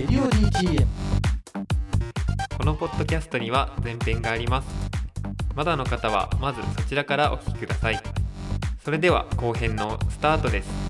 レディオ DTM このポッドキャストには前編があります。まだの方はまずそちらからお聞きください。それでは後編のスタートです。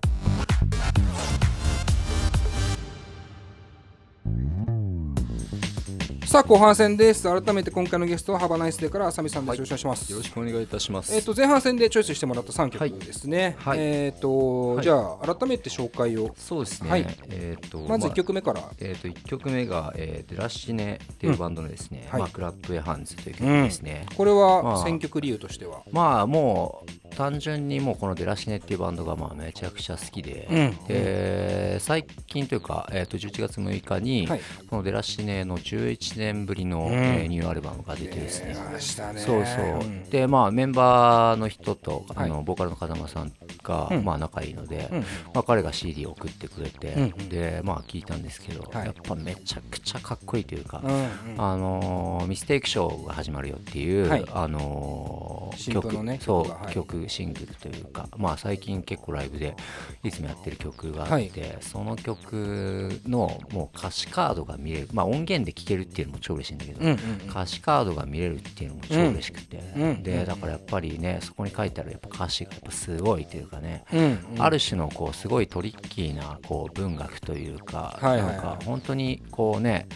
さあ後半戦です。改めて今回のゲストはハバナイスデーから浅見さんです、よろしくお願いします。よろしくお願いいたします。えっ、と前半戦でチョイスしてもらった3はい曲。ですね、はい。えっ、と、はいじゃあ改めて紹介を。そうですね。はい。えっ、とまず1曲目から、えっ、と一曲目が、えー、デラシネっていうバンドのですね、うん。はい。まあクラッドエハンズという曲ですね。これまはあ選曲理由としては、まあもう単純にもうこのデラシネっていうバンドがまあめちゃくちゃ好きで、うん。で最近というか、えー、と11月6日に、はい。このデラシネの11年ぶりの、ん。えーニューアルバムが出てですね、ね。そうそう、ん。でまあメンバーの人とあの、はいボーカルの風間さんが、うん。まあ仲いいので、うん。まあ、彼が CD を送ってくれて、うん。うんでまあ聞いたんですけど、はい。やっぱめちゃくちゃかっこいいというか、うんうん。あのーミステイクショーが始まるよっていう、はい。あのー新譜のねそう曲シングルというかまあ最近結構ライブでいつもやってる曲があって、その曲のもう歌詞カードが見れるまあ音源で聴けるっていうのも超嬉しいんだけど、うんうん歌詞カードが見れるっていうのも超嬉しくて、うん。でだからやっぱりねそこに書いてあるやっぱ歌詞がやっぱすごいというかね、うんうん。ある種のこうすごいトリッキーなこう文学というか、はいはいはい。なんか本当にこうね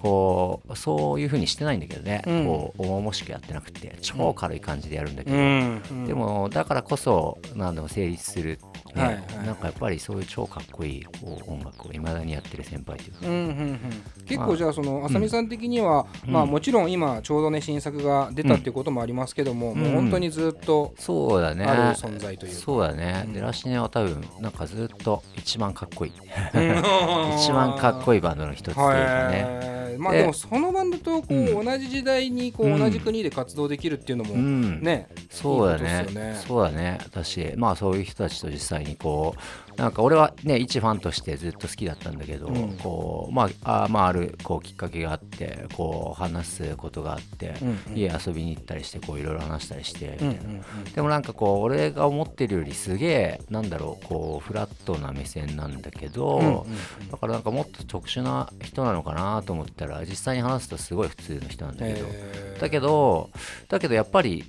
こうそういう風にしてないんだけどね、うん。こう重々しくやってなくて超軽い感じでやるんだけど、うん。うん。でもだからこそ何でも成立する、ねはいはい。なんかやっぱりそういう超かっこいいこう音楽をいまだにやってる先輩というか、うんうんうん、結構じゃあその浅見さん的には、まあもちろん今ちょうどね新作が出たっていうこともありますけども、もう本当にずっとそうだね。ある存在というか。そうだね、デラシネは多分なんかずっと一番かっこいい。一番かっこいいバンドの一つというかね、はいまあででもそのバンドとこう、うん。同じ時代にこう、うん。同じ国で活動できるっていうのも、うん。ねそうだね。ね。そうだね。私まあそういう人たちと実際にこうなんか俺はね一ファンとしてずっと好きだったんだけど、うん。こうまああまああるこうきっかけがあってこう話すことがあって、うんうん。家遊びに行ったりしてこういろいろ話したりしてみたいな、うんうんでもなんかこう俺が思ってるよりすげえなんだろうこうフラットな目線なんだけど、うんうんだからなんかもっと特殊な人なのかなと思ったら実際に話すとすごい普通の人なんだけど、えー。だけどだけどやっぱり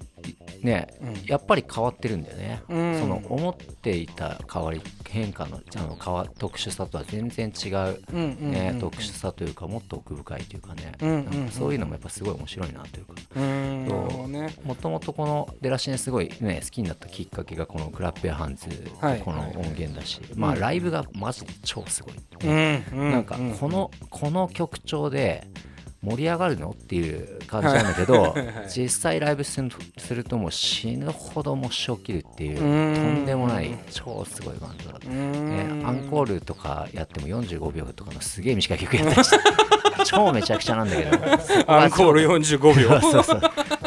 ね、うん。やっぱり変わってるんだよね、うん。その思っていた変わり変化のあの変わ特殊さとは全然違う、うんうんうんね特殊さというかもっと奥深いというかね、うんうんうん。なんかそういうのもやっぱすごい面白いなというか。うん。う。ね。もともとこの出だしねすごいね好きになったきっかけがこのクラッペアハンズはい。この音源だし、まあライブがマジで超すごい、うん。うなんかこのこの曲調で盛り上がるの？っていう感じなんだけど、実際ライブするともう死ぬほどもし起きるっていうとうん。んでもない超すごいバンドだね、アンコールとかやっても45秒とかのすげえ短い曲やったりして超めちゃくちゃなんだけど。アンコール45秒。そうそう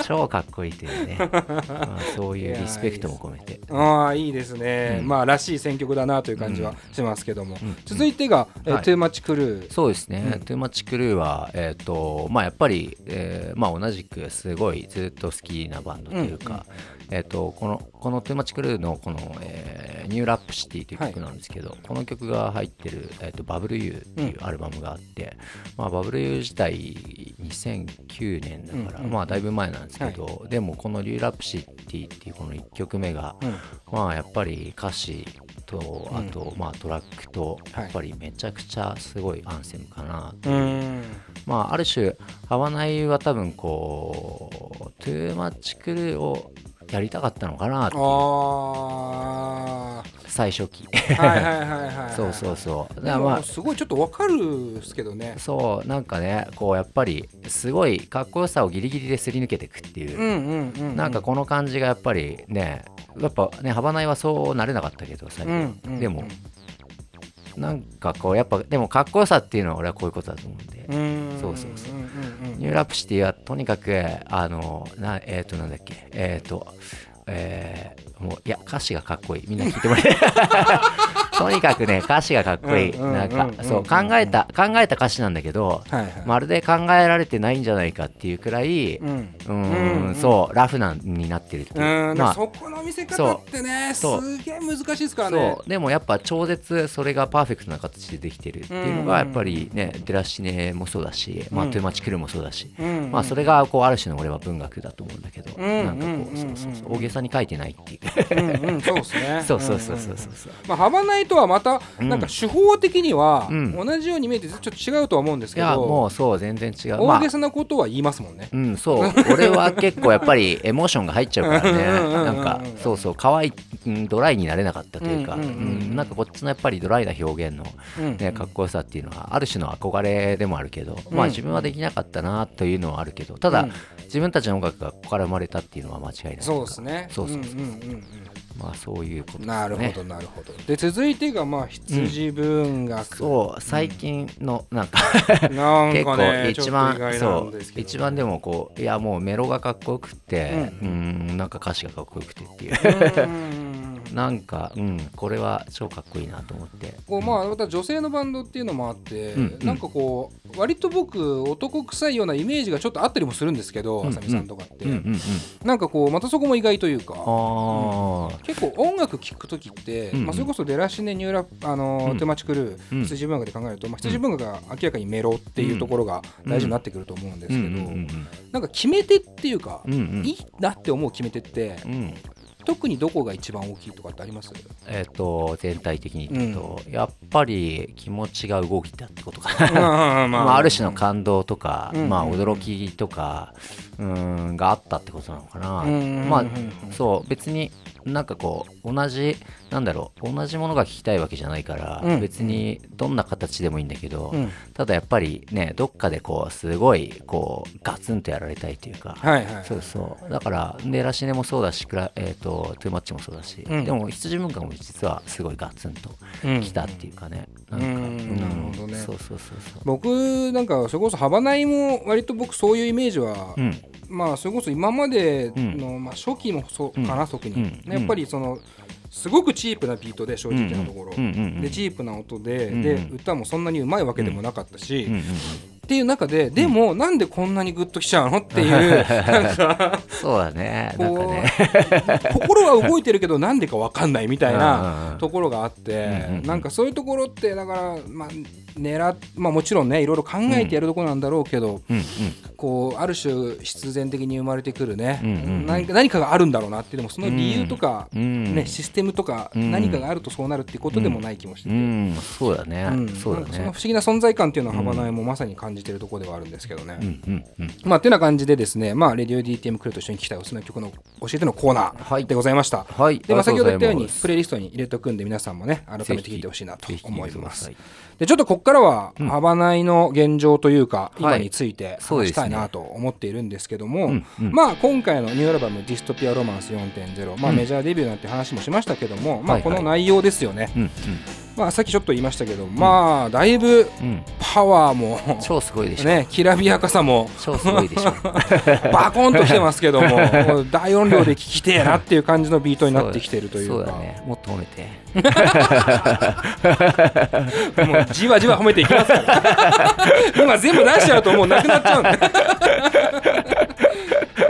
超かっこいいというね、まあ、そういうリスペクトも込めて。ああいいですね、うん。まあらしい選曲だなという感じはしますけども、うん。続いてが、えーはい。トゥーマッチクルー。そうですね、うん。トゥーマッチクルーは、えーとまあ、やっぱり、えーまあ、同じくすごいずっと好きなバンドというか、えー、とこのこのトゥーマッチクルーのこの、えーニューラップシティという曲なんですけど、この曲が入ってる、えー、とバブル U っていうアルバムがあって、まあ、バブル U 自体2009年だから、うんうんまあ、だいぶ前なんですけど、でもこのニューラップシティっていうこの1曲目が、うん。まあやっぱり歌詞とあとまあトラックとはい。やっぱりめちゃくちゃすごいアンセムかなとういう、ん。まあある種「ハワナイ」は多分こう「トゥーマッチクルー」をやりたかったのかなっていう。あ最初期。あはいはいはい そうそうそう。だからまあすごいちょっとわかるんですけどね。そうなんかねこうやっぱりすごいかっこよさをギリギリですり抜けていくっていう、うんうんうんなんかこの感じがやっぱりねやっぱねハバナイはそうなれなかったけど最う初、んうん。でもなんかこうやっぱでもかっこよさっていうのは俺はこういうことだと思うんで、うん。そうそうそう。ニューラップシティはとにかくあのなえっ、となんだっけ。えっ、とえーもういや歌詞がかっこいい。みんな聞いてもらえとにかくね歌詞がかっこいい、なんか、うんそう考えた考えた歌詞なんだけど、はいはい。まるで考えられてないんじゃないかっていうくらい、うん。そうラフなになってるっていう。うん、まあそこの見せ方ってねすげえ難しいですからね。でもやっぱ超絶それがパーフェクトな形でできてるっていうのがやっぱりねデラシネもそうだし、まあ、うんトゥーマチクルーもそうだし、うん。まあそれがこうある種の俺は文学だと思うんだけど、うんなんかこうん。うそうそうそう。うん大げさに書いてないっていう。うそうですね。そうそうそうそうそう。そうまあ、ハバナイとはまた、うん。なんか手法的にはうん。同じように見えてちょっと違うとは思うんですいけど、やもうそう全然違う。まあ。大げさなことは言いますもんね。うん、そう。俺は結構やっぱり エモーションが入っちゃうからね。うんうんうんうんなんかそうそう可愛いうんドライになれなかったというか、うんうんうんうん。なんかこっちのやっぱりドライな表現の、うんね、かっこよさっていうのはある種の憧れでもあるけど、まあうん自分はできなかったなというのはあるけどただ、うん。自分たちの音楽がここから生まれたっていうのは間違いないそうですね。そうそうそう。うんうんうんまあそういうことですね。うんなるほどなるほど。で続いてがまあ羊文学。そう最近のなんかなん。結構かね一番ちょっと意外そう一番でもこういやもうメロがかっこよくってううんなんか歌詞がかっこよくてっていう。うんなんか、うん、これは超かっこいいなと思って。こうまあまた女性のバンドっていうのもあって、うんうん。なんかこう割と僕男臭いようなイメージがちょっとあったりもするんですけど、うんあさみさんとかって。なんかこうまたそこも意外というか。結構音楽聴く時って、まあ、それこそデラシネニューラあのーうん。トゥマチクルうん。ー羊文化で考えると、まあ、羊文化が明らかにメロっていうところが大事になってくると思うんですけど、なんか決め手っていうか、いいなって思う決め手ってうん特にどこが一番大きいとかってあります？えっ、と全体的に言うと、やっぱり気持ちが動いたってことかな。ままあ、ある種の感動とか、うん。まあ、驚きとか、うん、があったってことなのかな。うん。まあうん。うん、そう、別になんかこう、同じ、なんだろう、同じものが聞きたいわけじゃないから、うん。別にどんな形でもいいんだけど、うん。ただやっぱりね、どっかでこう、すごい、こう、ガツンとやられたいというか、はいはいそうそう。だから、で、ラシネもそうだし、えっ、と、トゥーマッチもそうだし、うん。でも、羊文化も実はすごいガツンとうん。きたっていうかね、なんか、うん。うん。なるほどね。そうそうそうそう。僕なんかそれこそハバナイも割と僕そういうイメージは、うん、まあそれこそ今までの、まあ、初期もそうかな、特に、うん。やっぱりそのすごくチープなビートで正直なところ、でチープな音で,、で歌もそんなにうまいわけでもなかったし、っていう中ででも、なんでこんなにグッときちゃうのっていうなんか そうだね、心は動いてるけどなんでか分かんないみたいなんところがあって、なんかそういうところってだからまあ狙っまあもちろんねいろいろ考えてやるところなんだろうけど、こうある種必然的に生まれてくるね、何か何かがあるんだろうなってでもその理由とか、うん。ね、システムとかうん。何かがあるとそうなるっていうことでもない気もしてて、うん、そうだね、うん。そうだね。その不。思議な存在感っていうのは幅内もまさに感じてるところではあるんですけどね。まあ、てな感じでですね、まあ、レディオ DTM クルーと一緒に聞きたいおすすめの曲の教えてのコーナはいーでございました。はい。で、まあ、先ほど言ったようにプレイリストに入れておくんで皆さんもね改めて聞いてほしいなと思います。でちょっとここからは幅内の現状というか、今について話したいなと思っているんですけども、うんうん。まあ今回のニューアルバム「ディストピア・ロマンス4.0」まあ、うん。メジャーデビューなんて話もしましたけども、まあ、はいはい。この内容ですよね、うんまあ、さっきちょっと言いましたけど、まあだいぶ。パワーも超すごいでしょ。ねきらびやかさも超すごいでしょ。バコンときてますけども大音量で聴きてえなっていう感じのビートになってきてるというかそうだね。もっと褒めて。もうじわじわ褒めていきますから今全部出しちゃうともうなくなっちゃうんで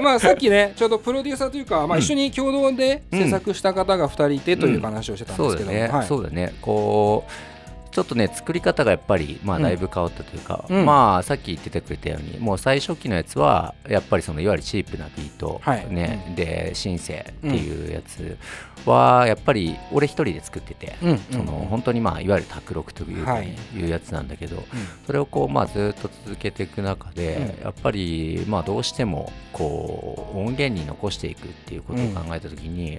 まあ さっきねちょうどプロデューサーというか、まあ、一緒に共同で制作した方が2人いてという話をしてたんですけども、そうだね、はいそうだね。こう。ちょっとね作り方がやっぱりまあうん。だいぶ変わったというか、うん。まあさっき言っててくれたようにもう最初期のやつはやっぱりそのいわゆるチープなビート、はい。ねでシンセっていうやつはやっぱり俺一人で作ってて、うん。その本当にまあいわゆる卓録というか、ねい、うやつなんだけど、それをこうまあずっと続けていく中で、うん。やっぱりまあどうしてもこう音源に残していくっていうことを考えた時に、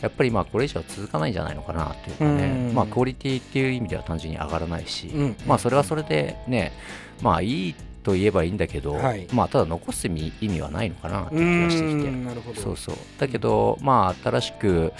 やっぱりまあこれ以上続かないんじゃないのかなっていうかね、うん。まあクオリティっていう意味では単純に上がらないし、うん。まあそれはそれでねまあいいっと言えばいいんだけど、はい。まあただ残す意味はないのかなって気がしてきて。うんなるほど。そうそう。だけどまあ新しく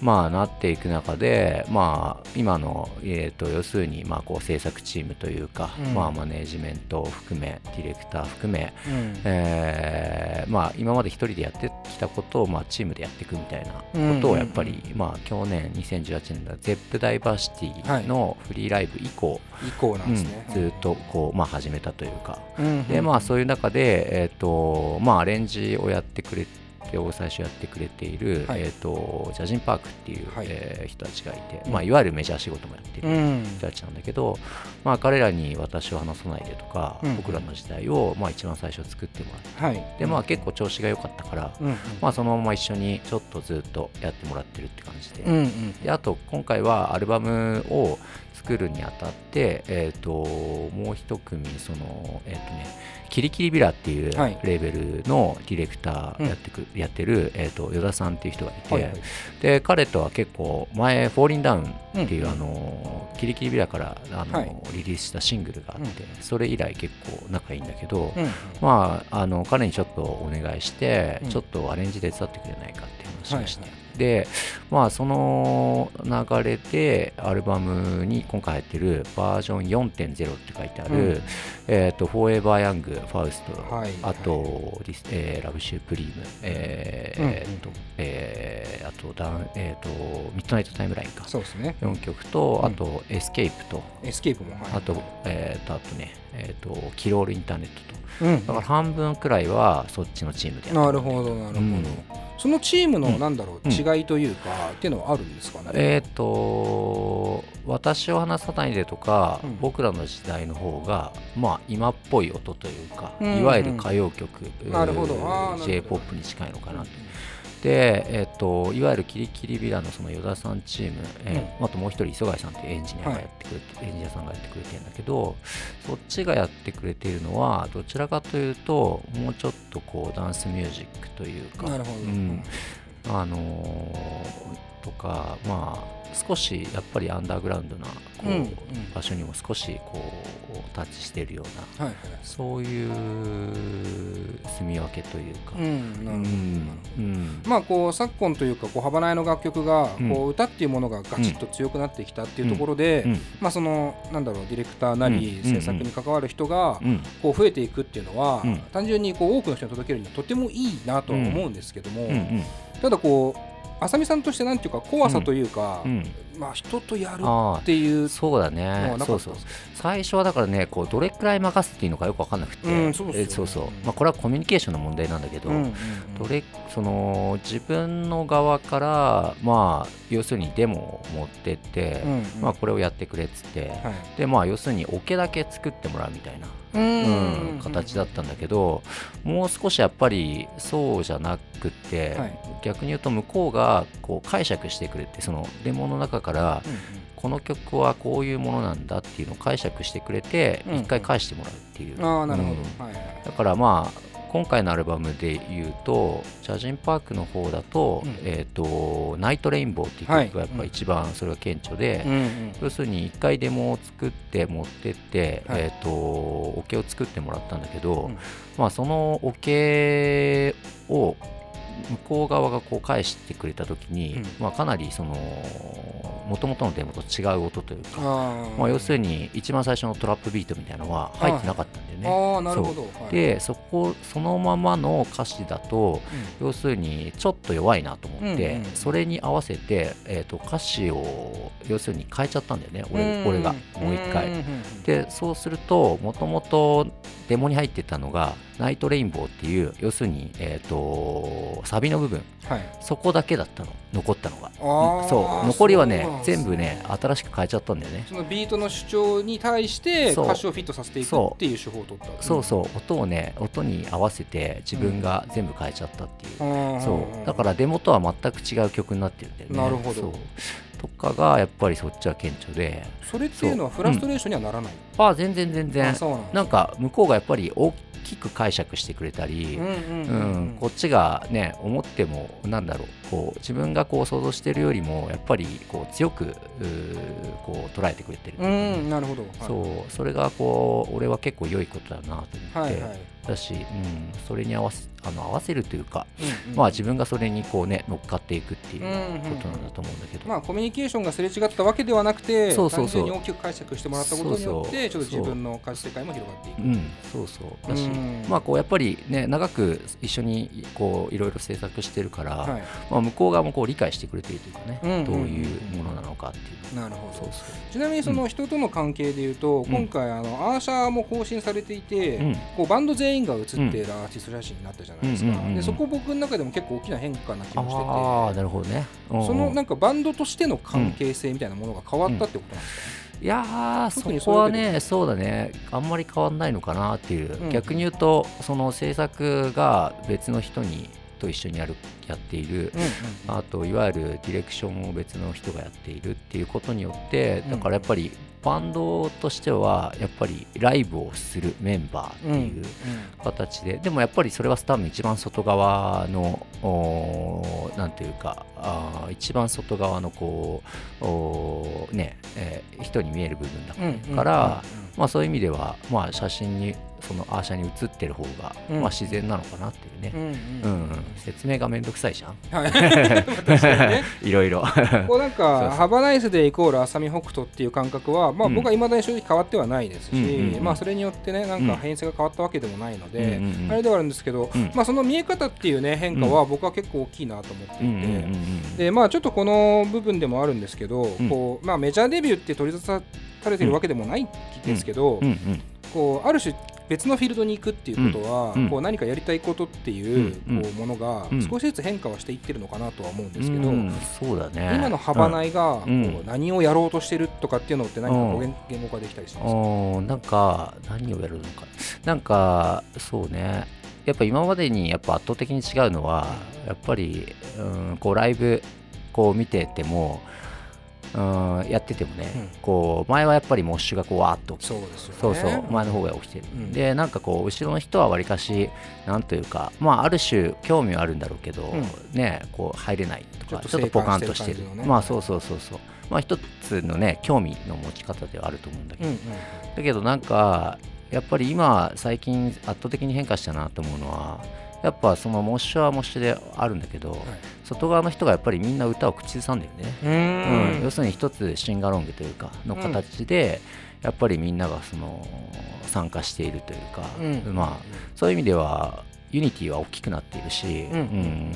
まあなっていく中でまあ今の、えー、と要するにまあこう制作チームというか、うん。まあマネージメントを含めディレクター含め、うん。えーまあ今まで一人でやってきたことをまあチームでやっていくみたいなことをやっぱり、まあ去年2018年の ZEP ダイバーシティのフリーライブ以降、以降なんですね、うんずっとこう、まあ、始めたというか、うんでまあそういう中で、えーとまあ、アレンジをやってくれてを最初やってくれている、はいえー、とジャジンパークっていう、はいえー人たちがいて、うんまあ、いわゆるメジャー仕事もやっているうん。人たちなんだけど、まあ、彼らに私を話さないでとか、うん僕らの時代を、まあ、一番最初作ってもらってはい。で、まあ、結構調子が良かったから、うんまあ、そのまま一緒にちょっとずっとやってもらってるって感じで,、うんうん。であと今回はアルバムを作るにあたって、えー、ともう一組その、えーとね、キリキリビラっていうはい。レーベルのディレクターやってく、やってる、えー、と依田さんっていう人がいて、はいはい。で彼とは結構前「フォーリンダウン」っていう、うんあのキリキリビラからあの、はい。リリースしたシングルがあって、それ以来結構仲いいんだけど、うんまあ、あの彼にちょっとお願いして、うん。ちょっとアレンジ手伝ってくれないかっていう話をして、はいはで、まあ、その流れでアルバムに今回入ってるバージョン4.0って書いてある、うん。えーと Forever Young、 Faust、はい。あと、ディスえー Love Supreme、えーうん。えーとえーあとダン、えーと、 Midnight Timeline か。そうですね。4曲と、うん。あと、 Escape と、 Escape もはい。あと、えーと、あとね、えーと、 Kill All Internet と、うんだから半分くらいはそっちのチームでやな。るほどなるほど、うん。そのチームのうんなんだろう、うん。違いというかっていうのはあるんですかね、えっ、と私を話さないでとか、うん。僕らの時代の方がまあ今っぽい音というか、うんいわゆる歌謡曲、なるほど。あーなるほど。J p o p に近いのかなと。で、えっといわゆるキリキリビラのその依田さんチーム、えーあともう一人磯貝さんっていうエンジニアがやってくれて、エンジニアさんがやってくれてるんだけどそっちがやってくれているのはどちらかというともうちょっとこうダンスミュージックというかなるほど、うん。あのーとかまあ少しやっぱりアンダーグラウンドなこう、うんうん。場所にも少しこうタッチしているようなはいはい。そういう住み分けというか、うんなるほど、まあこう昨今というかこう幅内の楽曲がうん。こう歌っていうものがガチッと強くなってきたっていうところで、うん。まあそのなんだろうディレクターなりうん。制作に関わる人がうん。こう増えていくっていうのは、うん。単純にこう多くの人に届けるにはとてもいいなとは思うんですけども、ただこう浅見さんとしてなんていうか怖さというか、うん。まあ人とやるあっていうあそうだのねそうそう。最初はだからねこうどれくらい任せていいのかよく分かんなくて、うんそうねえそうそう、まあ、これはコミュニケーションの問題なんだけど、うんうんうん。どれその自分の側からまあ要するにデモを持ってって、うんうん。まあ、これをやってくれっつって、はい。でまあ要するにオケだけ作ってもらうみたいな、うんうん形だったんだけどもう少しやっぱりそうじゃなくて、はい。逆に言うと向こうがこう解釈してくれてそのデモの中からうんうん。この曲はこういうものなんだっていうのを解釈してくれてうん一回返してもらうっていう、ああなるほど、だからまあ今回のアルバムで言うと「ジャジンパーク」の方だと「うん。えー、とナイトレインボー」っていう曲がやっぱ一番それが顕著で、うんうん。要するに一回デモを作って持ってって、はい。えー、とオケを作ってもらったんだけど、うん。まあ、そのオケを向こう側がこう返してくれた時に、うん。まあ、かなりその元々のデモと違う音というか、まあ、要するに一番最初のトラップビートみたいなのは入ってなかったんだよね。ああなるほど。はい。でそこそのままの歌詞だと要するにちょっと弱いなと思って、うんうんそれに合わせて、えー、と歌詞を要するに変えちゃったんだよね。俺俺がもう一回。んんんでそうするともともとデモに入ってたのが「ナイトレインボー」っていう要するに、えー、とサビの部分。はい。そこだけだったの。残ったのが。そう。残りはねね全部ね新しく変えちゃったんだよね。そのビートの主張に対して歌詞をフィットさせていくっていう手法を取ったそうそう。音をね音に合わせて自分が全部変えちゃったっていう。うん。そう。だからデモとは全く違う曲になってるんだよね。なるほど。とかがやっぱりそっちは顕著で。それっていうのはフラストレーションにはならない、あ全然全然。なんか向こうがやっぱり大きく解釈してくれたり、うんこっちがね思ってもなんだろうこう自分がこう想像してるよりもやっぱりこう強くうーこう捉えてくれてる、うんなるほど、はい。そうそれがこう俺は結構良いことだなと思って、はいはい。だし、うん、それに合わせあの合わせるというか、うんうん。まあ自分がそれにこうね乗っかっていくっていううんうんうん。ことなんだと思うんだけど、まあ、コミュニケーションがすれ違ったわけではなくてそうそうそう。単純に大きく解釈してもらったことによってちょっと自分の価値世界も広がっていく。うん、そうそう。だし、うん。まあこうやっぱりね長く一緒にこういろいろ制作してるから、はい、まあ、向こう側もこう理解してくれているというかね、うんうんうん。どういうものなのかっていう。なるほど。そうそう。ちなみにその人との関係でいうと、ん。今回あのアーシャーも更新されていて、うん。こうバンド全員が写っているアーティスト写真になったじゃないですか、でそこ僕の中でも結構大きな変化な気もしててああなるほどね、そのなんかバンドとしての関係性みたいなものが変わったってことなんですか、いやそこはねそうだね。あんまり変わんないのかなっていう、うん。逆に言うとその制作が別の人にと一緒にやるやっている、うんあといわゆるディレクションを別の人がやっているっていうことによってうん。だからやっぱりバンドとしてはやっぱりライブをするメンバーってうんうん。いう形で、でもやっぱりそれは多分一番外側のおーなんていうかあー一番外側のこうね、えー人に見える部分だうんうんから、まあ、そういう意味では、まあ、写真にそのアーシャに写ってる方が、うん。まあ、自然なのかなっていうね、うんうん。ううん。ん説明がめんどくさいじゃんはい。ね。いろいろ。こうなんかハバナイスでイコール浅見北斗っていう感覚は、まあ、うん。僕はいまだに正直変わってはないですし、まあ、それによってねなんうん。か編成が変わったわけでもないので、うんうんうん。あれではあるんですけど、うん。まあ、その見え方っていうね変化は僕は結構大きいなと思っていて。うんうんうんうん。でまあ、ちょっとこの部分でもあるんですけど、ん。こうまあ、メジャーデビューって取り沙汰されてるわけでもないんですけど、こうある種別のフィールドに行くっていうことは、こう何かやりたいことっていう,、こうものがうん。少しずつ変化はしていってるのかなとは思うんですけど、うんそうだね。今の幅内がこううん。何をやろうとしてるとかっていうのって何かこううん言言語化できたりします。なんか何をやるのか。なんかそうね。やっぱ今までにやっぱ圧倒的に違うのはやっぱり、うん、こうライブこう見てても、うん、やっててもね、うん。こう前はやっぱりモッシュがこうわーっとそうですよね。そうそう前の方が起きてる、うん。でなんかこう後ろの人はわりかしなんというかまあある種興味はあるんだろうけど、うん。ねこう入れないとかちょっとポカンとしてる。ね。まあそうそうそうそう。まあ一つのね興味の持ち方ではあると思うんだけど、うんうん。だけどなんかやっぱり今最近圧倒的に変化したなと思うのはやっぱそのモッシュはモッシュであるんだけど、外側の人がやっぱりみんな歌を口ずさんでるね、ううん。ん要するに一つシンガロングというかの形で、やっぱりみんながその参加しているというか、うん。まあそういう意味では unity は大きくなっているし、うん。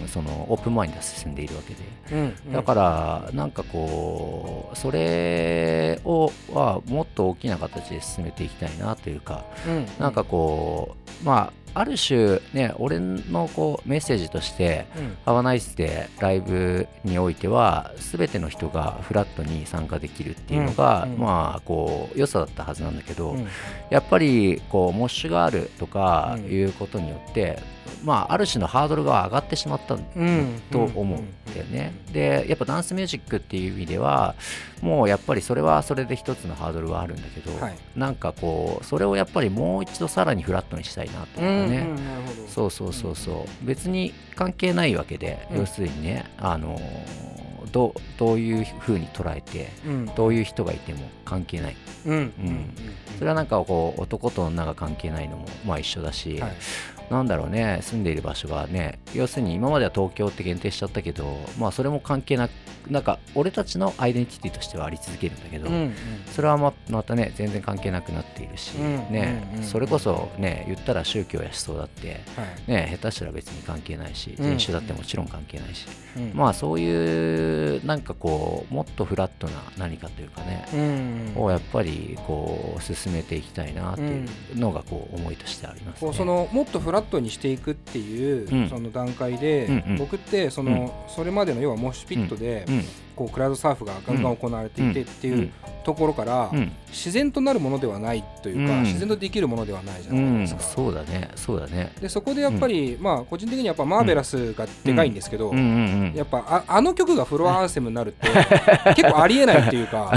うん。そのオープンマインドが進んでいるわけで、うん。うんだからなんかこうそれをはもっと大きな形で進めていきたいなというかうん。なんかこうまあある種ね俺のこうメッセージとしてうん。ハワナイスでライブにおいては全ての人がフラットに参加できるっていうのが、まあこう良さだったはずなんだけど、うん。やっぱりこうモッシュがあるとかうん。いうことによって、まあある種のハードルが上がってしまったと思うんだよね。でやっぱダンスミュージックっていう意味ではもうやっぱりそれはそれで一つのハードルはあるんだけど、はい。なんかこうそれをやっぱりもう一度さらにフラットにしたいなとうんうね。そうそうそうそう、別に関係ないわけで、うん。要するにねあのどうどういうふうに捉えてうん。どういう人がいても関係ない。うん。それはなんかこう男と女が関係ないのもまあ一緒だし、はいなんだろうね住んでいる場所がね要するに今までは東京って限定しちゃったけどまあそれも関係なくなんか俺たちのアイデンティティとしてはあり続けるんだけど、うんうん。それはままたね全然関係なくなっているし、うんねうんうんそれこそね言ったら宗教や思想だってはい。ね下手したら別に関係ないしうん。人種だってもちろん関係ないし、うんまあそういうなんかこうもっとフラットな何かというかね、うん。をやっぱりこう進めていきたいなっていうのがこう思いとしてありますね。こうそのもっとフラットにしていくっていう、うんその段階で、僕ってその、それまでの要はモッシュピットで、うんこうクラウドサーフがガンガン行われていてっていうところから、うん。自然となるものではないというか、うん。自然とできるものではないじゃうないですか。ん。そうだね。そうだね。でそこでやっぱり、まあ個人的にはやっぱマーベラスがでかいんですけど、やっぱああの曲がフロアアンセムになるって結構ありえないっていうか。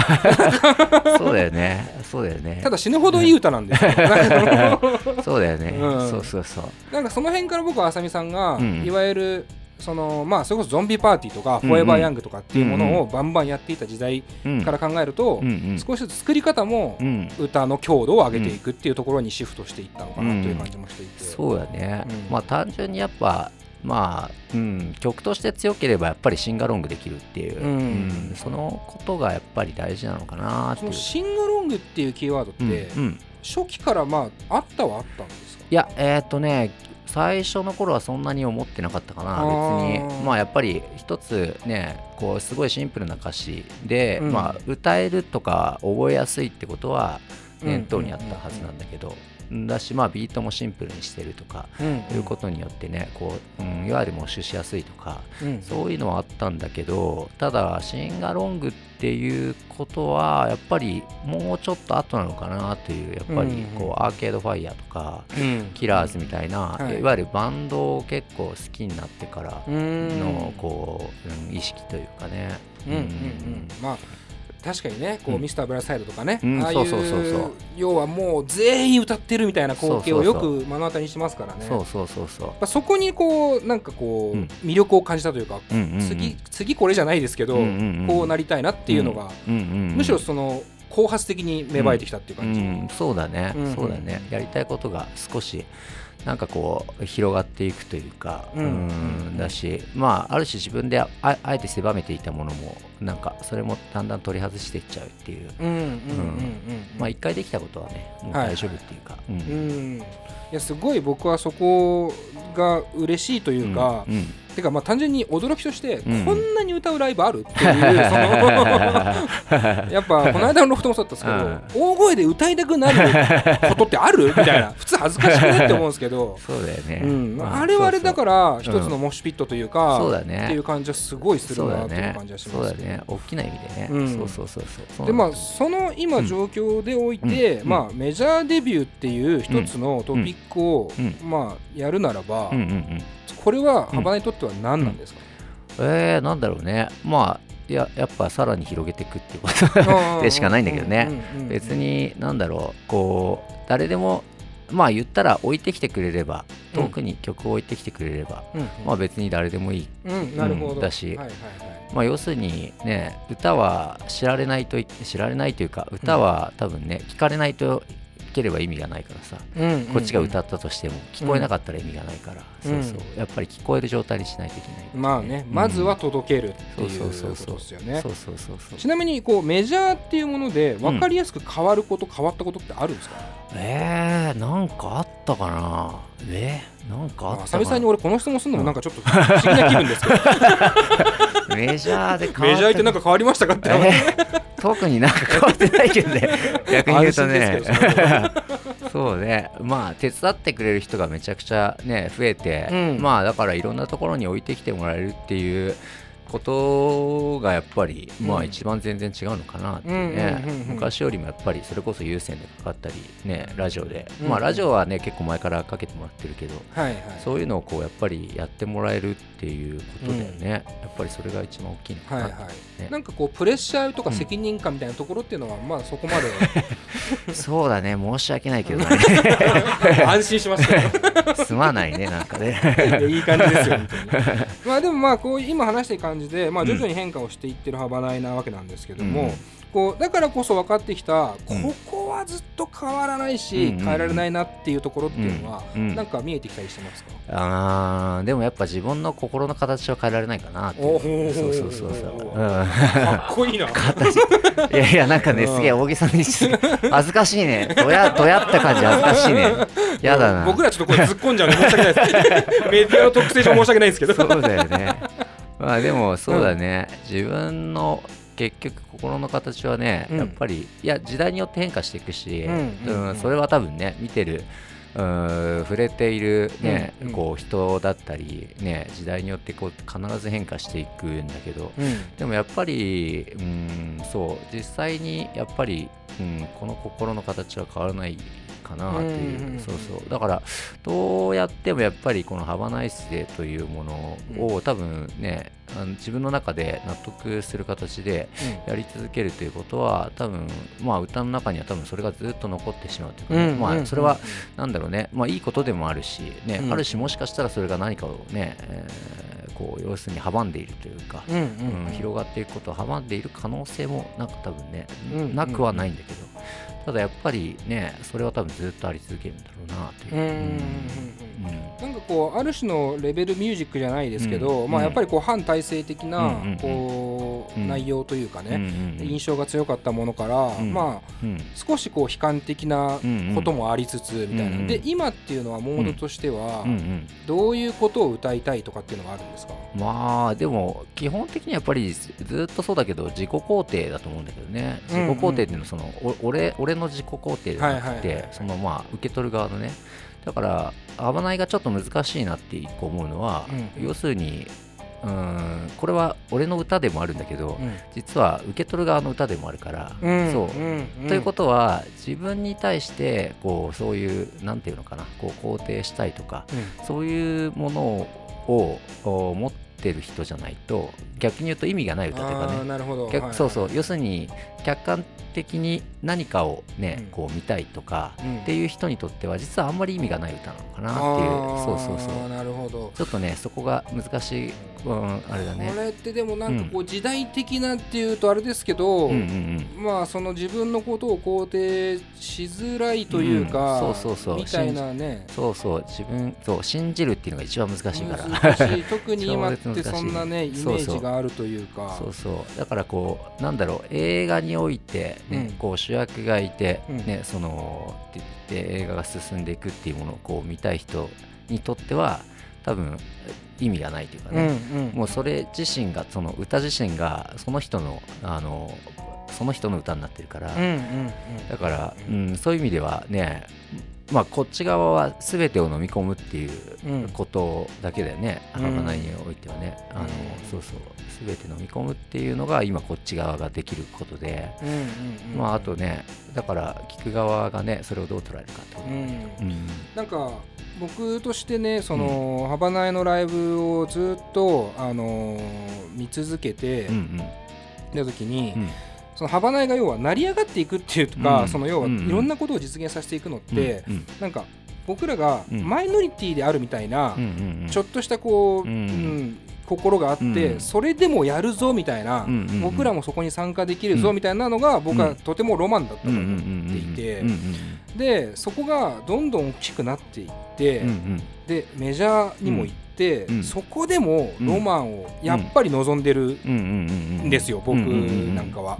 そうだよね。そうだよね。ただ死ぬほどいい歌なんですよ。そうだよね、うん。そうそうそう。なんかその辺から僕は浅見さんが、うん。いわゆるそのまあそれこそゾンビパーティーとか、うんフォーエバーヤングとかっていうもうんのをバンバンやっていた時代うんから考えると、少しずつ作り方もうん。歌の強度を上げていくっていうところにシフトしていったのかなという感じもしていて、そうだね、うん。まあ単純にやっぱまあ、うん、曲として強ければやっぱりシンガロングできるっていう、うん。うん。そのことがやっぱり大事なのかなってシンガロングっていうキーワードって、初期からまああったはあったんですか？いやえーっとね最初の頃はそんなに思ってなかったかな別に。まあやっぱり一つねこうすごいシンプルな歌詞で、うん。まあ歌えるとか覚えやすいってことはうん。念頭にあったはずなんだけど、だしまあビートもシンプルにしてるとかうん。いうことによってねこう、うん、いわゆるモッシュしやすいとかうん。そういうのはあったんだけどただシンガロングっていうことはやっぱりもうちょっと後なのかなというやっぱりうんこうアーケードファイヤーとかうん。キラーズみたいな、はい。い、わゆるバンドを結構好きになってからうん。のこう、うん意識というかね。うんうん。うん。まあ確かにねこう、うん。ミスターブラサイドとかね、うんああいそうそうそうそう。要はもう全員歌ってるみたいな光景をよく目の当たりにしますからね。そうそうそう。そうそこにこうなんかこう、うん。魅力を感じたというか、うんうんうん。次次これじゃないですけど、うんうんうんこうなりたいなっていうのが、うんうんうんむしろその後発的に芽生えてきたっていう感じ、うん、そうだね、うん。そうだね。やりたいことが少しなんかこう広がっていくというか、うん。うんだしまあある種自分でああえて狭めていたものもなんかそれもだんだん取り外していっちゃうっていう。一回できたことはねもう大丈夫っていうか、うん。うん。いやすごい僕はそこが嬉しいというか、うんてかまあ単純に驚きとして、うん。こんなに歌うライブあるっていう その やっぱこの間のロフトもそうだったんですけど、大声で歌いたくなることってある？みたいな。普通恥ずかしくねって思うんですけど、そうだよね、うん。まあれはあれだから一つのモッシュピットというか、そうだね。っていう感じはすごいするそうだなというね。感じはしそうだますけどね。大きな意味でね、うん。そうそうそうそう。そうでまあその今状況でおいて、うん。まあ、メジャーデビューっていう一つのトピックを、うん。まあ、やるならば、うんうんうんこれは幅にとっては何なんですか、えー、なんだろうね。まあいややっぱさらに広げていくっていうこと でしかないんだけどね。うんうんうん別になんだろう。こう誰でもまあ言ったら置いてきてくれればうん。遠くに曲を置いてきてくれれば、うんうん。まあ別に誰でもいい、うん、だしはいはいはい。まあ、要するにね歌は知られないとい知られないというか歌は多分ね聞かれないと聞ければ意味がないからさうんうんこっちが歌ったとしても聞こえなかったら意味がないから、うん。そうそう。やっぱり聞こえる状態にしないといけない、まあね、うん。まずは届けるっていうことですよね。ちなみにこうメジャーっていうもので分かりやすく変わること、変わったことってあるんですか？えー、なんかあったかな？えー、なんかあったかな。浅見さんに俺この質問するのもなんかちょっと不思議な気分ですけど。メジャーで変わメジャーってなんか変わりましたかって、えー特になんか変わってないけどね。逆に言うとね。そうね。まあ手伝ってくれる人がめちゃくちゃね増えて、うん。まあだからいろんなところに置いてきてもらえるっていうことがやっぱり、まうん。あ一番全然違うのかなってね。昔よりもやっぱりそれこそ有線でかかったりねラジオで、うんまあラジオはね結構前からかけてもらってるけどそういうのをこうやっぱりやってもらえるっていうことだよね、やっぱりそれが一番大きいのかなはいはい、ねなんかこうプレッシャーとか責任感みたいなところっていうのは、まあそこまで そうだね。申し訳ないけどね。安心しましたよ。すまないねなんかね。いやいい感じですよ本当にまあでもまあこう今話してる感じで、まあ、徐々に変化をしていってる幅内なわけなんですけども、うん。こうだからこそ分かってきた、うん。ここはずっと変わらないし、うん。変えられないなっていうところっていうのは、うん。うん。なんか見えてきたりしてますか、あーでもやっぱ自分の心の形は変えられないかなってそうそうそうそう、うん、かっこいいな。いやいやなんかねうん。すげえ大げさにし恥ずかしいね。どやどやった感じ恥ずかしいね。やだな。僕らちょっとこれ突っ込んじゃうんで申し訳ないです。メディアの特性上申し訳ないんですけど。そうだよね。まあでもそうだね、自分の結局心の形はね、うん。やっぱりいや時代によって変化していくし、うんうん。うんそれは多分ね見てるうん触れている、ねうんうん。こう人だったり、ね、時代によってこう必ず変化していくんだけどうん。でもやっぱり、うん、そう実際にやっぱり、うん、この心の形は変わらないかなっていう,、うん。うんう。んそうそう。だからどうやってもやっぱりこの「ハバナイスデー」というものを、多分ねあの自分の中で納得する形でやり続けるということは多分まあ歌の中には多分それがずっと残ってしまうというかね、うんまあそれはなんだろうね、まあ、いいことでもあるし、ねうん。あるしもしかしたらそれが何かをね、えーこう要するに阻んでいるというか、うんうんうん。広がっていくことを阻んでいる可能性もなんか多分ね、うん。なくはないんだけど、ただやっぱりねそれは多分ずっとあり続けるんだろうなという。なんかこうある種のレベルミュージックじゃないですけど、うん。まあ、やっぱりこう反体制的なうんうんうんこううん内容というかね、ん印象が強かったものから、うん。まあうん。少しこう悲観的なうんこともありつつみたいな、で今っていうのはモードとしてはどういうことを歌いたいとかっていうのがあるんですか、まあでも基本的にはやっぱりずずっとそうだけど自己肯定だと思うんだけどね。自己肯定っていうのはその、お俺俺の自己肯定じゃなくてそのまあ受け取る側のね。だから危ないがちょっと難しいなって一個思うのは、うん。要するにうーんこれは俺の歌でもあるんだけど、うん。実は受け取る側の歌でもあるから、うんそう、んん。ということは自分に対してこうそういうなんていうのかなこう肯定したいとかうん。そういうものをを持ってる人じゃないと逆に言うと意味がない歌とかね。なるほど、はい逆そうそう。要するに客観的に何かをね、うん。こう見たいとか、うん。っていう人にとっては実はあんまり意味がない歌なのかなっていう。そうそうそう。なるほど。ちょっとねそこが難しい、うん、あれだね。これってでもなんかこう時代的なっていうとあれですけど、うんうんうん。まあその自分のことを肯定しづらいというか、うんそうそうそう。みたいなね。そうそう。自分そう信じるっていうのが一番難しいから。特に今ってそんなねイメージがあるというか。そうそう。だからこうなんだろう。映画において、ねうん。こう主役がいて、うん。ねそのって言って映画が進んでいくっていうものをこう見たい人にとっては多分意味がないというかうんね、うん。もうそれ自身がその歌自身がその人のあのその人の歌になってるから、うんうんだから、うん、そういう意味ではねまあこっち側は全てを飲み込むっていううん。ことだけだよね、うん。ハバナイにおいてはね、あのうん。そうそう。全て飲み込むっていうのが今こっち側ができることで、うんうんうんまああとねだから聞く側がねそれをどう捉えるかってことう、ん。うん。なんか僕としてねその、ハバナイのライブをずっと、あのー見続けて、うんうん。た時に、うんそのハバナイが要は成り上がっていくっていうか、うん。その要はうん。いろんなことを実現させていくのって、うん。なんか僕らがうん。マイノリティであるみたいな、うんうんうん。ちょっとしたこう、うん。うん心があって、うん。それでもやるぞみたいな、うんうんうん。僕らもそこに参加できるぞみたいなのが僕はとてもロマンだったとうんうんうん思っていてうんうんでそこがどんどん大きくなっていって、うんうんでメジャーにも行って、うん。そこでもロマンをやっぱり望んでる、うん。うんうんうんですよ僕なんかは。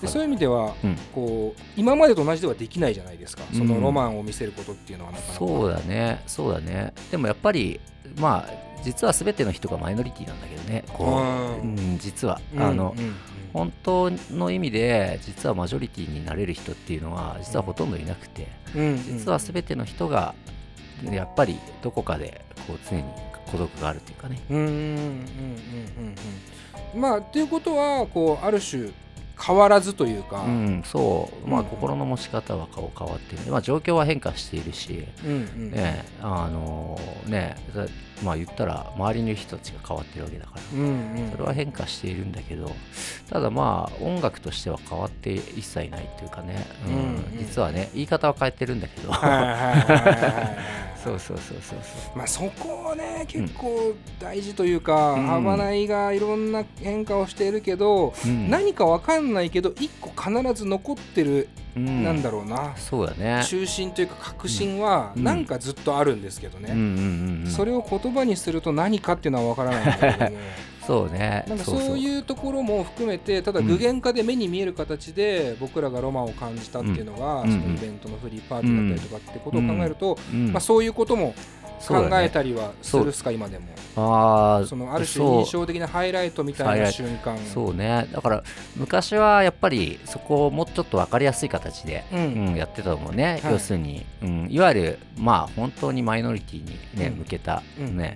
でそういう意味では、うん。こう今までと同じではできないじゃないですか、そのロマンを見せることっていうのはなかなか。そうだね。そうだね。でもやっぱりまあ実は全ての人がマイノリティなんだけどね。こう、うん。うん、実は、うんあのうん。本当の意味で実はマジョリティになれる人っていうのは実はほとんどいなくて。うんうん。実は全ての人がやっぱりどこかでこう常に孤独があるというかね。うんうんうんうんうんうん。まあっていうことはこうある種変わらずというか、うんそう。まあうん心の持ち方はこう変わってる、まあ、状況は変化しているし。うんうん。ねあのねだまあ言ったら周りの人たちが変わってるわけだから。うんうん。それは変化しているんだけど。ただまあ音楽としては変わって一切ないというかね、うん。うんうん。実はね言い方は変えてるんだけどそうそうそうそうそう。まあそこをね結構大事というか、うん。ハバナイがいろんな変化をしているけど、うん。何かわかんないけど一個必ず残ってる、うん。なんだろうな。そうだね。中心というか確信はうん。なんかずっとあるんですけどね、それを言葉にすると何かっていうのはわからないんだけれども そうね。なんかそうう。いうところも含めてただうん。具現化で目に見える形で僕らがロマンを感じたっていうのが、うん。そのイベントのフリーパーティーだったりとかってことを考えると、うん。まあ、そういうことも考えたりはするっすか、今でも。あそのある種印象的なハイライトみたいな瞬間。そうね。だから昔はやっぱりそこをもうちょっと分かりやすい形で、うん、うん、やってたと思うね、はい、要するに、うん、いわゆるまあ本当にマイノリティにね、うん、向けたね、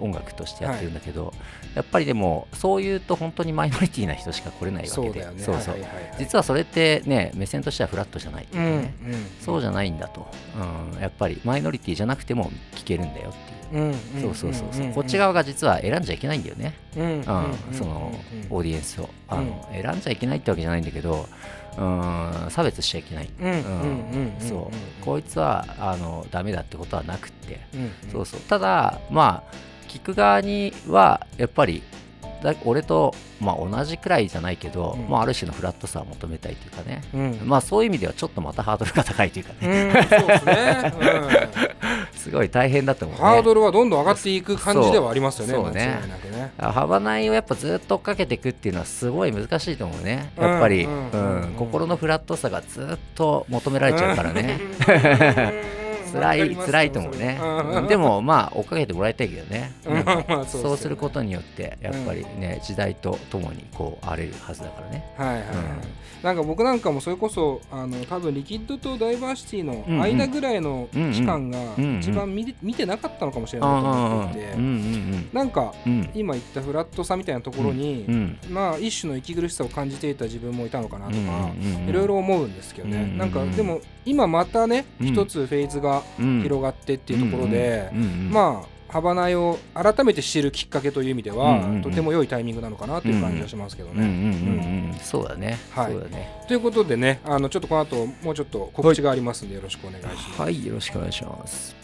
音楽としてやってるんだけど、はい、やっぱりでもそういうと本当にマイノリティな人しか来れないわけで。そうそう、実はそれってね目線としてはフラットじゃないっていうかね、うんうん、そうじゃないんだと、うん、やっぱりマイノリティじゃなくても聴けるんだよっていう、そうそうそうそう。こっち側が実は選んじゃいけないんだよね、うんそのオーディエンスを。あの、選んじゃいけないってわけじゃないんだけどうん。差別しちゃいけない、そう。こいつはあのダメだってことはなくて、そうそう。ただまあ聞く側にはやっぱりだ俺と、まあ、同じくらいじゃないけど、うん、まあ、ある種のフラットさを求めたいというかね、うん、まあ、そういう意味ではちょっとまたハードルが高いというかね、そうですね、すごい大変だと思う、ね、ハードルはどんどん上がっていく感じではありますよね。そうね。ね。幅内をやっぱずっと追っかけていくっていうのはすごい難しいと思うね。やっぱり、うん心のフラットさがずっと求められちゃうからね。辛い辛いと思うね、でもまあ追っかけてもらいたいけどね、そうすることによってやっぱりね、時代とともにこう荒れるはずだからね。はいはい、なんか僕なんかもそれこそあの多分リキッドとダイバーシティの間ぐらいの期間が一番見見てなかったのかもしれないと思っていてなんか今言ったフラットさみたいなところに、まあ一種の息苦しさを感じていた自分もいたのかなとかいろいろ思うんですけどね、なんかでも今またね一つフェーズが広がってっていうところで、まあ幅内を改めて知るきっかけという意味では、とても良いタイミングなのかなという感じがしますけどね。そうだね。はい。ということでね、あのちょっとこの後もうちょっと告知がありますんでよろしくお願いします。はい、よろしくお願いします。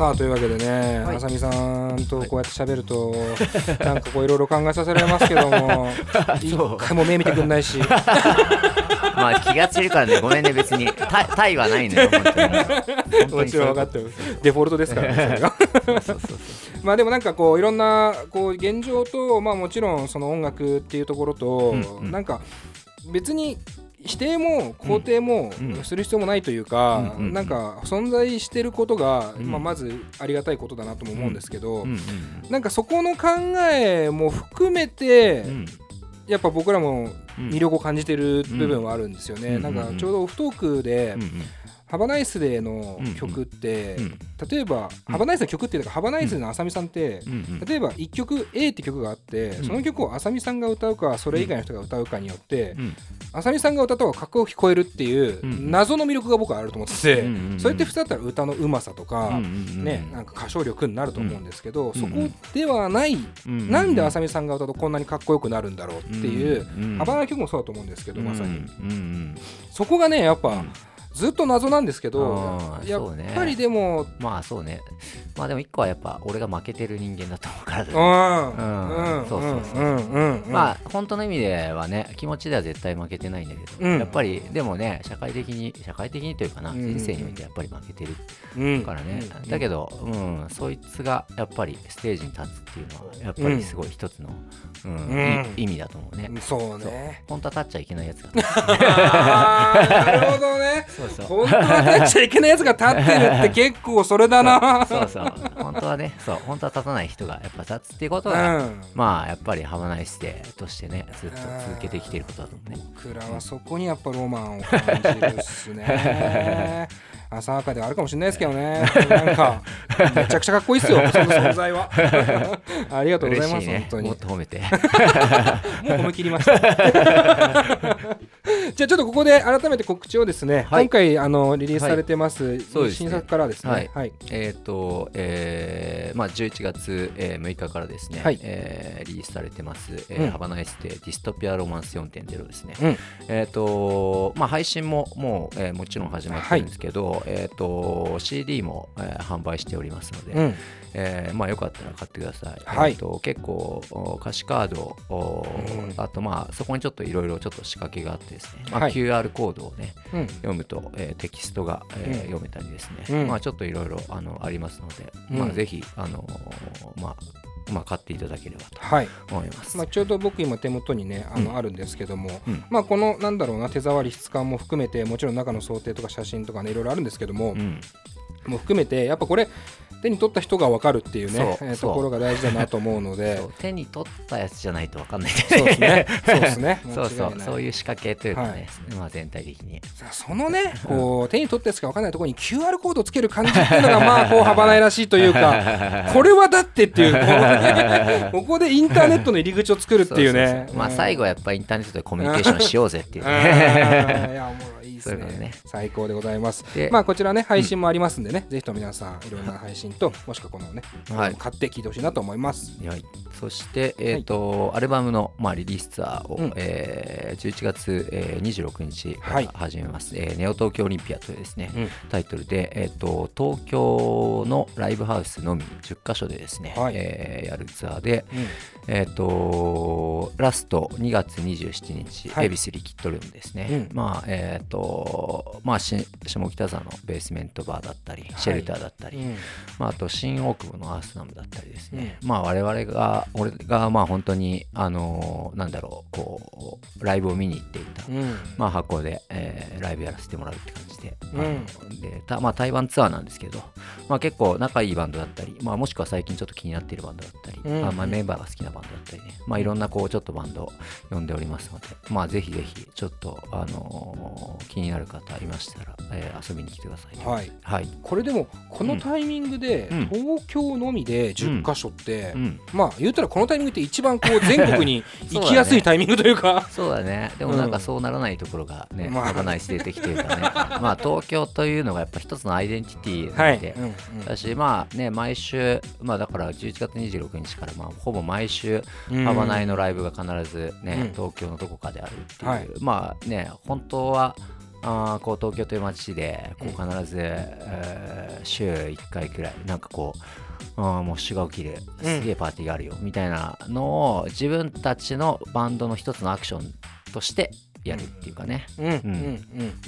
さあというわけでね、はい、あさみさんとこうやって喋ると、なんかこういろいろ考えさせられますけども 一回も目見てくんないし。まあ気がついからね。ごめんね別に。タイはないのよ 本当に。もちろん分かってます。デフォルトですからねまあでもなんかこういろんなこう現状とまあもちろんその音楽っていうところと、うんうん、なんか別に否定も肯定もする必要もないというか、なんか存在してることが、まあ、まずありがたいことだなとも思うんですけど、なんかそこの考えも含めて、やっぱ僕らも魅力を感じてる部分はあるんですよね。なんかちょうどオフトークで、ハバナイスデーの曲って、うん。うん、例えば、うん、ハバナイスの曲っていうかハバナイスデーのあさみさんって、うん、例えば1曲 A って曲があって、その曲をあさみさんが歌うかそれ以外の人が歌うかによって、あさみさんが歌った方がかっこよく聞こえるっていう謎の魅力が僕はあると思ってて、それって普通だったら歌のうまさとか、ね、なんか歌唱力になると思うんですけど、そこではない、なんであさみさんが歌うとこんなにかっこよくなるんだろうっていう、ハバナイ曲もそうだと思うんですけどまさに、そこがねやっぱ、ずっと謎なんですけどやっぱりでも、ね、まあそうね。まあでも一個はやっぱ俺が負けてる人間だと思うからね。うん。そうそうそうまあ本当の意味ではね気持ちでは絶対負けてないんだけど、うん、やっぱりでもね社会的に社会的にというかな、人生においてやっぱり負けてるからね、だけど、うん、そいつがやっぱりステージに立つっていうのはやっぱりすごい一つの、うん意味だと思うね。そうね。本当は立っちゃいけないやつがなるほどね 本当は立っちゃいけないやつが立ってるって 結構それだな。そうそう。本当はねそう本当は立たない人がやっぱ立つっていうことが、うん、まあやっぱりハマナイとしてねずっと続けてきてることだと思うね。僕らはそこにやっぱロマンを感じるっすね 浅はかではあるかもしれないですけどね。なんかめちゃくちゃかっこいいですよ。その存在は。ありがとうございます、ね、本当に。もっと褒めて。もう褒め切りました。じゃあちょっとここで改めて告知をですね、はい、今回あのリリースされてます、はい、新作からですね、はい、はい、えっ、ー、と、えー、まあ11月、えー、6日からですね、はい、えー、リリースされてます、えーうん、ハバナイスディストピアロマンス4.0ですね、うん、えっ、ー、とまあ配信ももう、えー、もちろん始まってるんですけど、えっ、ー、と CD も、えー、販売しておりますので、うん。えー、まあよかったら買ってください。はい、えー、と結構歌詞カード、うん、あとまあそこにちょっといろいろちょっと仕掛けがあってですね、まあ、QR コードをね、はい、読むと、えー、テキストが、えー、読めたりですね、うん、まあちょっといろいろあのありますので、うん、まあぜひあのまあまあ、買っていただければと思います、はい、まあ、ちょうど僕今手元にねあの、あるんですけども、うん、まあ、このなんだろうな手触り質感も含めてもちろん中の想定とか写真とかねいろいろあるんですけども、うん、も含めてやっぱこれ手に取った人が分かるっていうねえところが大事だなと思うので。手に取ったやつじゃないと分かんない そうですね。そうですね。そうそうそう。い。う仕掛けというかね、はい、まあ、全体的に。そのねこう手に取ったやつか分かんないところに QR コードをつける感じっていうのがまあこう幅ないらしいというか これはだってっていうこね、ここでインターネットの入り口を作るっていうね。まあ最後はやっぱりインターネットでコミュニケーションしようぜっていうね。いやおもろですね。ね。最高でございます。まあこちらね配信もありますんでね、うん、ぜひと皆さんいろんな配信ともしくはこのね、はい、買って聞いてほしいなと思います。はい。そしてえっ、ー、と、はい、アルバムのまあリリースツアーを、うん、えー、11月、えー、26日から始めます、はい、えー、ネオ東京オリンピアというですね、うん、タイトルでえっ、ー、と東京のライブハウスのみ10カ所でですね、はい、えー、やるツアーで、うんえっ、ー、とラスト2月27日、はい、エビスリキッドルームですね、うん、まあえっ、ー、とまあ下北沢のベースメントバーだったり、シェルターだったり、うん、まあ、あと新大久保のアースナムだったりですね、うん、まあ我々が俺がまあ本当にあのなんだろうこうライブを見に行っていた、まあ箱で、えー、ライブやらせてもらうって感じで,、でたまあ、台湾ツアーなんですけど、まあ、結構仲いいバンドだったり、まあ、もしくは最近ちょっと気になっているバンドだったり、まあ、メンバーが好きなバンドバンドだったりね、まあ、いろんなこうちょっとバンド呼んでおりますので、まあ、ぜひぜひちょっと、あのー、気になる方いましたら、えー、遊びに来てください、ね、はい、はい、これでもこのタイミングで、東京のみで10か所って、うん。うん、まあ言ったらこのタイミングって一番こう全国に 行きやすいタイミングというか。そうだね。でもなんかそうならないところがね、まあ、ない性的というかね。まあ東京というのがやっぱ一つのアイデンティティなので、はい。うんうん、だしまあね毎週まあだから11月26日からまあほぼ毎週週、ハバナイのライブが必ずね、東京のどこかであるっていう、はい、まあね本当はあこう東京という街でこう必ず、えー、週1回くらいなんかこうあもう主が起きるすげえパーティーがあるよみたいなのを自分たちのバンドの一つのアクションとしてやるっていうかね。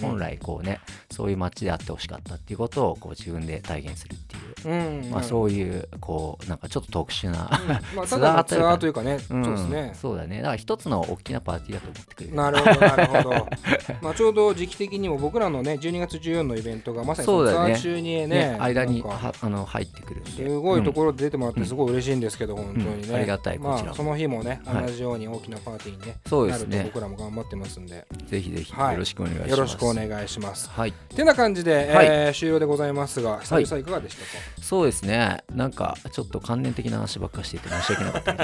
本来こうねそういう街であってほしかったっていうことをこう自分で体現するっていう、まあ、そういうこうなんかちょっと特殊な、まあ、ツアーというかね、そうですね。そうだね。だから一つの大きなパーティーだと思ってくれる。なるほどなるほど。まあちょうど時期的にも僕らのね12月14のイベントがまさにツアー中にね間にはあの入ってくるすごいところで出てもらってすごい嬉しいんですけど、本当にね、ありがたいまあその日もね同じように大きなパーティーにね、そうですね。僕らも頑張ってますんで。ぜひぜひよろしくお願いします、よろしくお願いします。はい。てな感じで、えー、終了でございますが久々いかがでしたか、そうですね。なんかちょっと関連的な話ばっかしていて申し訳なかった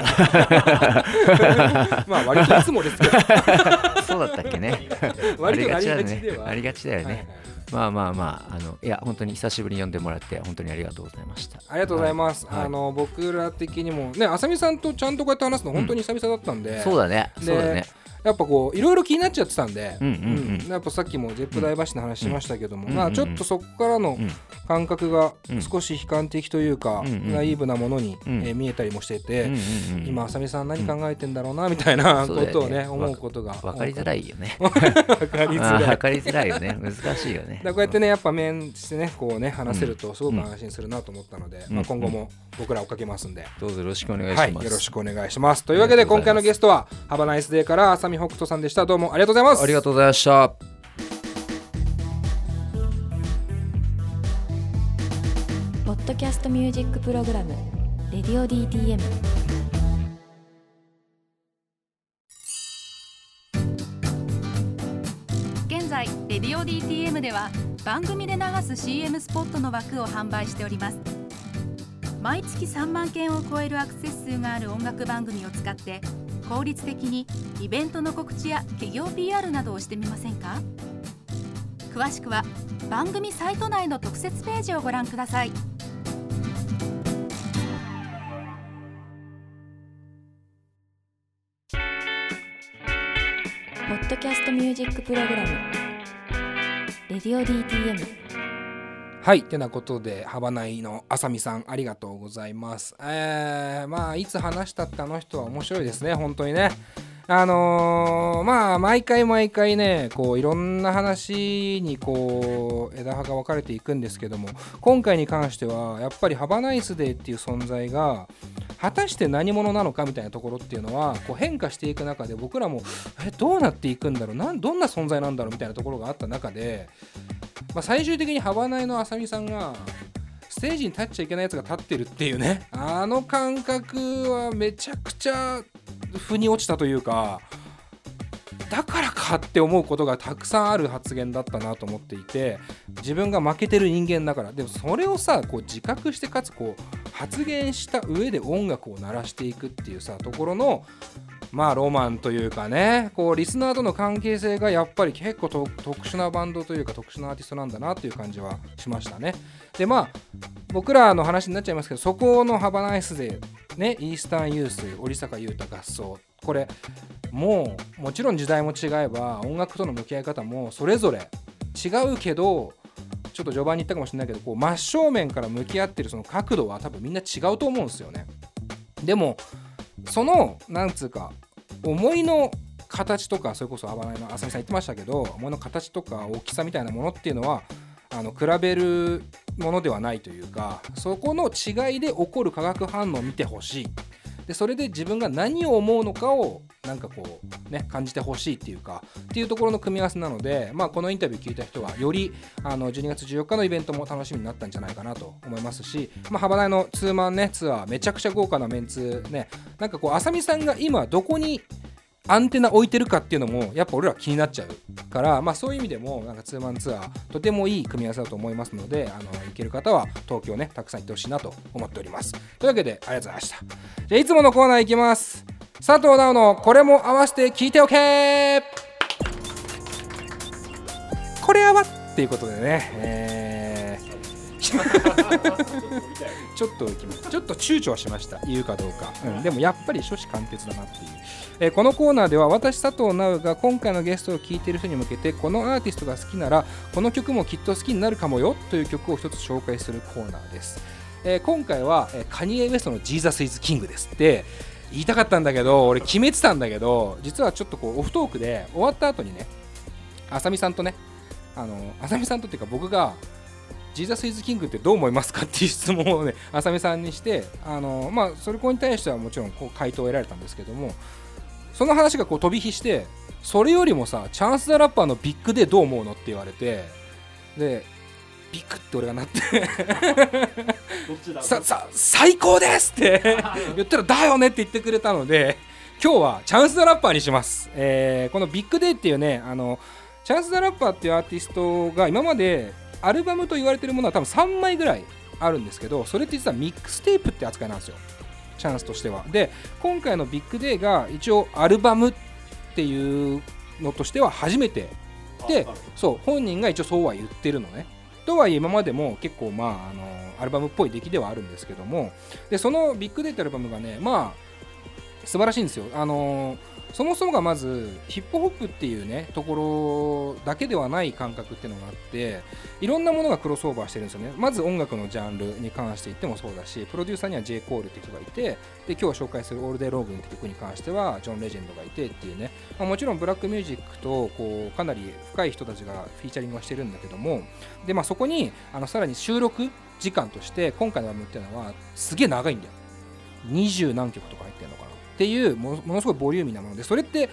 まあ割といつもですけど。そうだったっけね。割とありがちでは。ありがちだよね、まあまあまあ、あのいや、本当に久しぶりに呼んでもらって、本当にありがとうございました。ありがとうございます。はい、あの僕ら的にも、ね、あさみさんとちゃんとこうやって話すの、本当に久々だったんで、うん、そうだね、そうだね。やっぱこういろいろ気になっちゃってたんで、うんやっぱさっきもゼップ大橋の話しましたけども、まあちょっとそこからの感覚が少し悲観的というか、ナイーブなものに、え見えたりもしてて、今あさみさん何考えてんだろうなみたいなことをね思うことが分かりづらいよね。分かりづらい。分かりづらいよね。難しいよね。だこうやってねやっぱ面してねこうね話せるとすごく安心するなと思ったので、まあ今後も僕ら追っかけますんで。どうぞよろしくお願いします、よろしくお願いします。というわけで今回のゲストはハバナイスデーからあさみ北斗さんでした。どうもありがとうございます。ありがとうございました。ポッドキャストミュージックプログラム「レディオ DTM」現在レデレディオ DTM では番組で流す CM スポットの枠を販売しております。毎月3万件を超えるアクセス数がある音楽番組を使って効率的にイベントの告知や企業 PR などをしてみませんか？詳しくは番組サイト内の特設ページをご覧ください。ポッドキャストミュージックプログラム「レディオ DTM」はい。てなことでハバナイのあさみさんありがとうございます。えー、まあいつ話したってあの人は面白いですね。本当にね。あのー、まあ毎回毎回ねこういろんな話にこう枝葉が分かれていくんですけども今回に関してはやっぱりハバナイスデーっていう存在が果たして何者なのかみたいなところっていうのはこう変化していく中で僕らもえどうなっていくんだろう？なんどんな存在なんだろう？みたいなところがあった中で、まあ、最終的にハバナイのあさみさんがステージに立っちゃいけないやつが立ってるっていうね。あの感覚はめちゃくちゃ腑に落ちたというかだからかって思うことがたくさんある発言だったなと思っていて自分が負けてる人間だから。でもそれをさこう自覚してかつこう発言した上で音楽を鳴らしていくっていうさところのまあロマンというかねこうリスナーとの関係性がやっぱり結構特殊なバンドというか特殊なアーティストなんだなっていう感じはしましたね。でまあ僕らの話になっちゃいますけどそこのハバナイスでねイースタンユース織坂優太合奏これもうもちろん時代も違えば音楽との向き合い方もそれぞれ違うけどちょっと序盤に言ったかもしれないけどこう真正面から向き合ってるその角度は多分みんな違うと思うんですよね。でもそのなんつうか思いの形とかそれこそあばないの浅見さん言ってましたけど思いの形とか大きさみたいなものっていうのはあの比べるものではないというかそこの違いで起こる化学反応を見てほしい。でそれで自分が何を思うのかをなんかこうね感じてほしいっていうかっていうところの組み合わせなので、まあ、このインタビュー聞いた人はよりあの12月14日のイベントも楽しみになったんじゃないかなと思いますし、まあ、幅大のツーマンねツアーめちゃくちゃ豪華なメンツねなんかこう浅見さんが今どこにアンテナ置いてるかっていうのもやっぱ俺ら気になっちゃうから、まあ、そういう意味でもなんかツーマンツアーとてもいい組み合わせだと思いますのであの行ける方は東京ねたくさん行ってほしいなと思っております。というわけでありがとうございました。じゃあいつものコーナー行きます。佐藤直のこれも合わせて聞いておけ。これやばっていうことでね、えーちょっとちょっと躊躇はしました。言うかどうか、うん、でもやっぱり初子貫徹だなっていうえー、このコーナーでは私佐藤直が今回のゲストを聴いている人に向けてこのアーティストが好きならこの曲もきっと好きになるかもよという曲を一つ紹介するコーナーです、えー、今回は、えー、カニエ・ウエストの「Jesus Is King」ですって言いたかったんだけど俺決めてたんだけど実はちょっとこうオフトークで終わった後にねあさみさんとねあのあさみさんとっていうか僕が Jesus Is King ってどう思いますかっていう質問をね、あさみさんにして、あのまあ、それこに対してはもちろんこう回答を得られたんですけども、その話がこう飛び火してそれよりもさチャンス・ザ・ラッパーの Big でどう思うのって言われてで Big って俺がなってささ最高ですって 言ったらだよねって言ってくれたので今日はチャンス・ザ・ラッパーにします、えー、この Big Day っていうねあのチャンス・ザ・ラッパーっていうアーティストが今までアルバムと言われてるものは多分3枚ぐらいあるんですけどそれって実はミックステープって扱いなんですよ。チャンスとしては。で今回の Big Day が一応アルバムっていうのとしては初めて。でそう本人が一応そうは言ってるのね。とはいえ今までも結構まああのアルバムっぽい出来ではあるんですけども。でそのビッグデーってアルバムがねまあ素晴らしいんですよ。あのーそもそもがまずヒップホップっていうねところだけではない感覚っていうのがあっていろんなものがクロスオーバーしてるんですよね。まず音楽のジャンルに関して言ってもそうだしプロデューサーには J. コールって人がいてで今日紹介する「オールデイローグン」って曲に関してはジョン・レジェンドがいてっていうね、まあ、もちろんブラックミュージックとこうかなり深い人たちがフィーチャリングはしてるんだけどもで、まあ、そこにあのさらに収録時間として今回のアルバムっていうのはすげえ長いんだよ。20何曲とか入ってるのかな。っていうものすごいボリューミーなものでそれって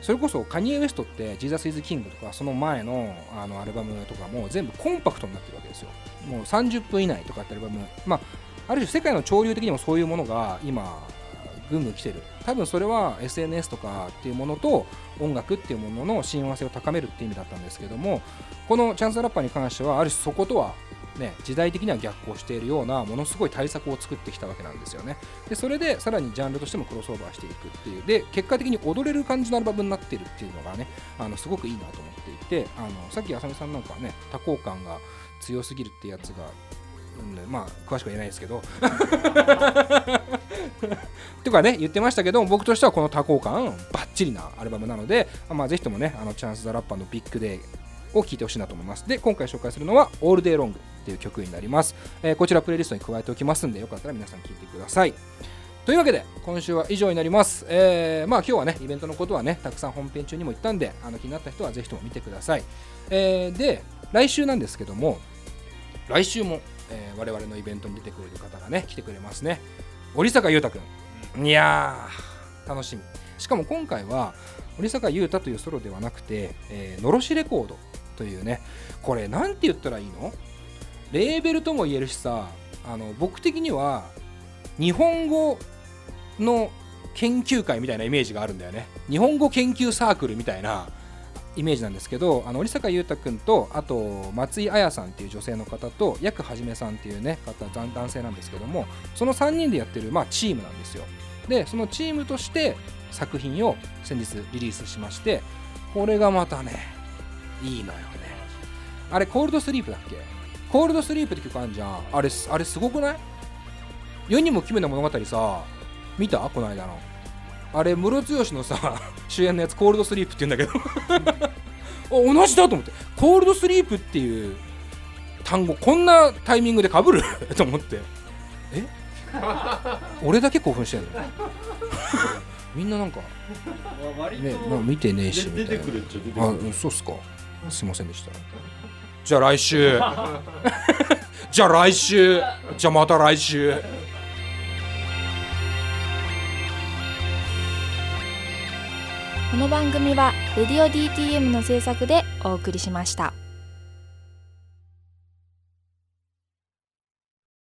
それこそカニエ・ウエストって「ジーザス・イズ・キング」とかその前のあのアルバムとかも全部コンパクトになってるわけですよ。もう30分以内とかってアルバム。まあある種世界の潮流的にもそういうものが今ぐんぐん来てる。多分それは SNS とかっていうものと音楽っていうものの親和性を高めるっていう意味だったんですけどもこのチャンスラッパーに関してはある種そことはね、時代的には逆行しているようなものすごい対策を作ってきたわけなんですよね。でそれでさらにジャンルとしてもクロスオーバーしていくっていう。で結果的に踊れる感じのアルバムになってるっていうのがねあのすごくいいなと思っていてあのさっき浅見さんなんかはね多幸感が強すぎるってやつがうん、まあ詳しくは言えないですけど。とかね言ってましたけど僕としてはこの多幸感バッチリなアルバムなので、まあ、ぜひともねあのチャンス・ザ・ラッパーのビッグデイを聴いてほしいなと思います。で今回紹介するのは「オールデイロング」っていう曲になります、えー、こちらプレイリストに加えておきますんでよかったら皆さん聴いてください。というわけで今週は以上になります、えー、まあ今日はねイベントのことはねたくさん本編中にも言ったんであの気になった人はぜひとも見てください、えー、で来週なんですけども来週もえー、我々のイベントに出てくれる方がね来てくれますね。織坂優太くん。いやー楽しみ。しかも今回は織坂優太というソロではなくて、えー、のろしレコードというね。これなんて言ったらいいの？レーベルとも言えるしさあの僕的には日本語の研究会みたいなイメージがあるんだよね。日本語研究サークルみたいなイメージなんですけどあの織坂優太君とあと松井彩さんっていう女性の方と薬はじめさんっていうね方男性なんですけどもその3人でやってる、まあ、チームなんですよ。でそのチームとして作品を先日リリースしましてこれがまたねいいのよね。あれコールドスリープだっけ？コールドスリープって曲あるじゃん。あれあれすごくない？世にも奇妙な物語さ見た？この間の。あれムロツヨシのさ 主演のやつコールドスリープって言うんだけど。同じだと思って。コールドスリープっていう単語こんなタイミングでかぶる？と思って。え？俺だけ興奮してんの？みんななんかね、まあ、見てねえしみたいな。あそうっすかすいませんでした。じゃあ来週。じゃあ来週。じゃあまた来週。この番組は「レディオ DTM」の制作でお送りしました。